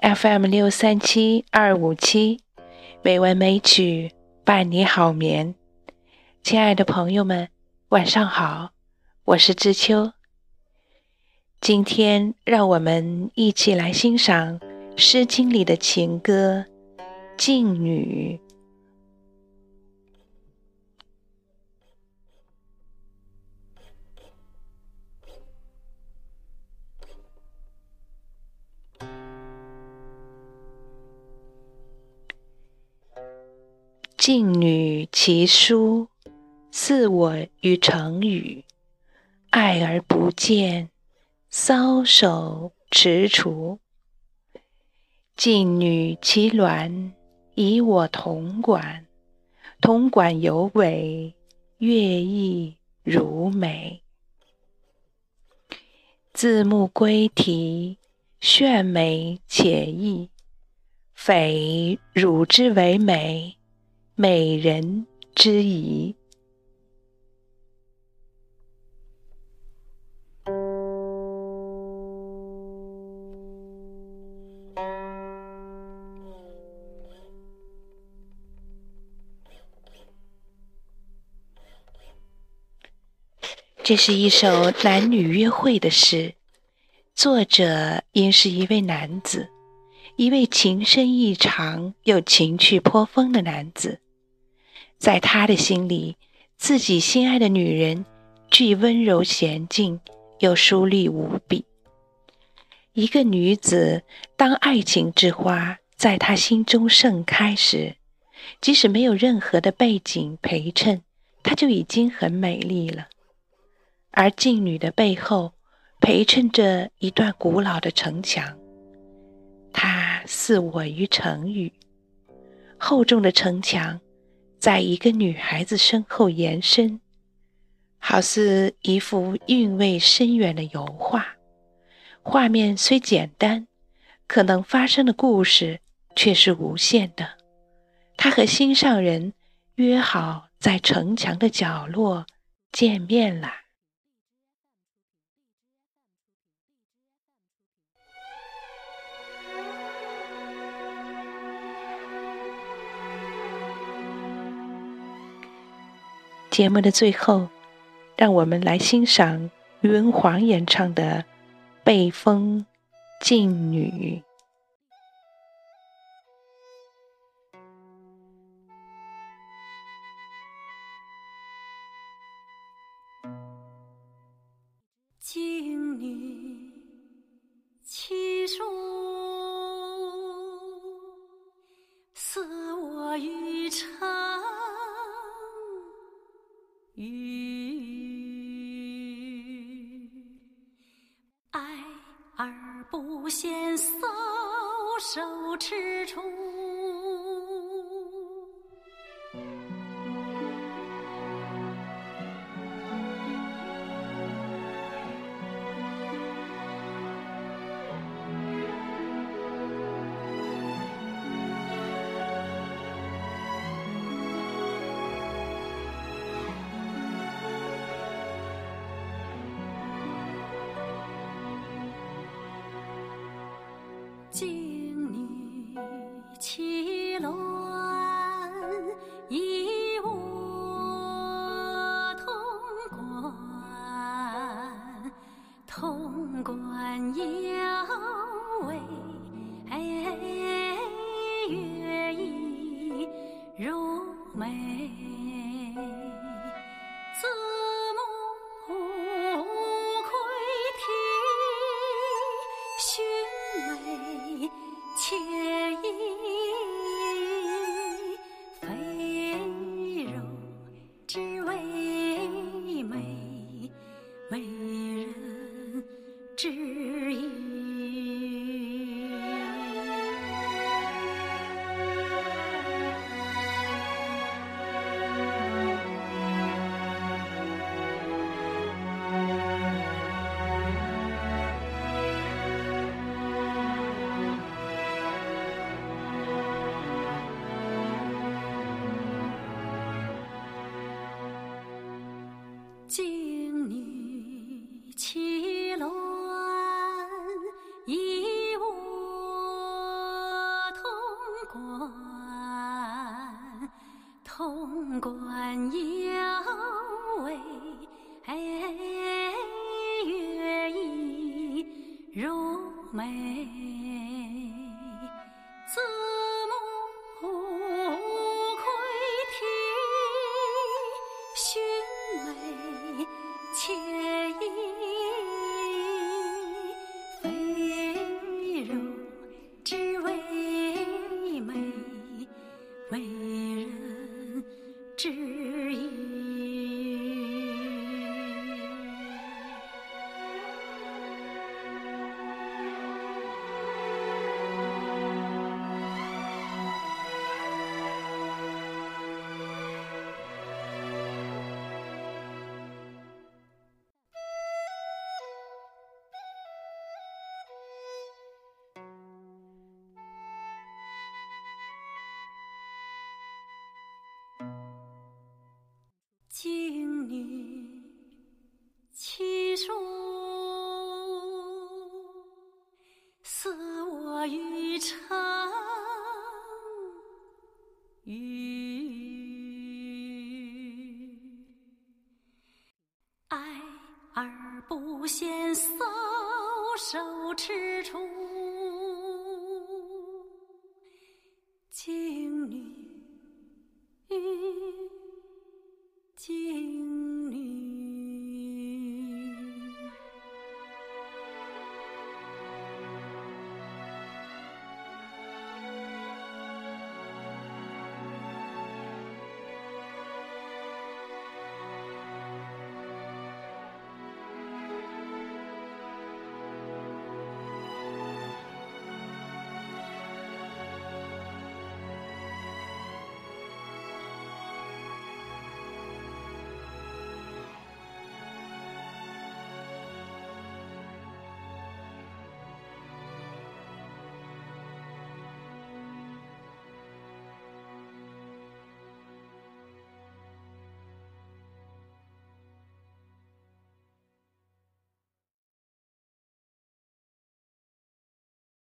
FM 六三七二五七，美文美曲伴你好眠。亲爱的朋友们，晚上好，我是知秋。今天让我们一起来欣赏《诗经》里的情歌《静女》。静女其书，似我与成语。爱而不见，搔首踟蹰。静女其鸾，以我铜管。铜管有尾，乐亦如美。字幕归题，炫美且意。匪汝之为美。美人之仪，这是一首男女约会的诗，作者应是一位男子，一位情深意长又情趣颇丰的男子。在他的心里，自己心爱的女人，既温柔娴静，又淑丽无比。一个女子，当爱情之花在她心中盛开时，即使没有任何的背景陪衬，她就已经很美丽了。而静女的背后，陪衬着一段古老的城墙，它似我于成语，厚重的城墙。在一个女孩子身后延伸，好似一幅韵味深远的油画。画面虽简单，可能发生的故事却是无限的。他和心上人约好在城墙的角落见面了。节目的最后，让我们来欣赏于文华演唱的《被风静女》。而不嫌搔首踟蹰。静女其鸾，以我铜管，铜管有尾，乐亦如眉。眉，子母窥庭，寻美且意，非如只为美，为人知玉。爱而不嫌搔首踟蹰，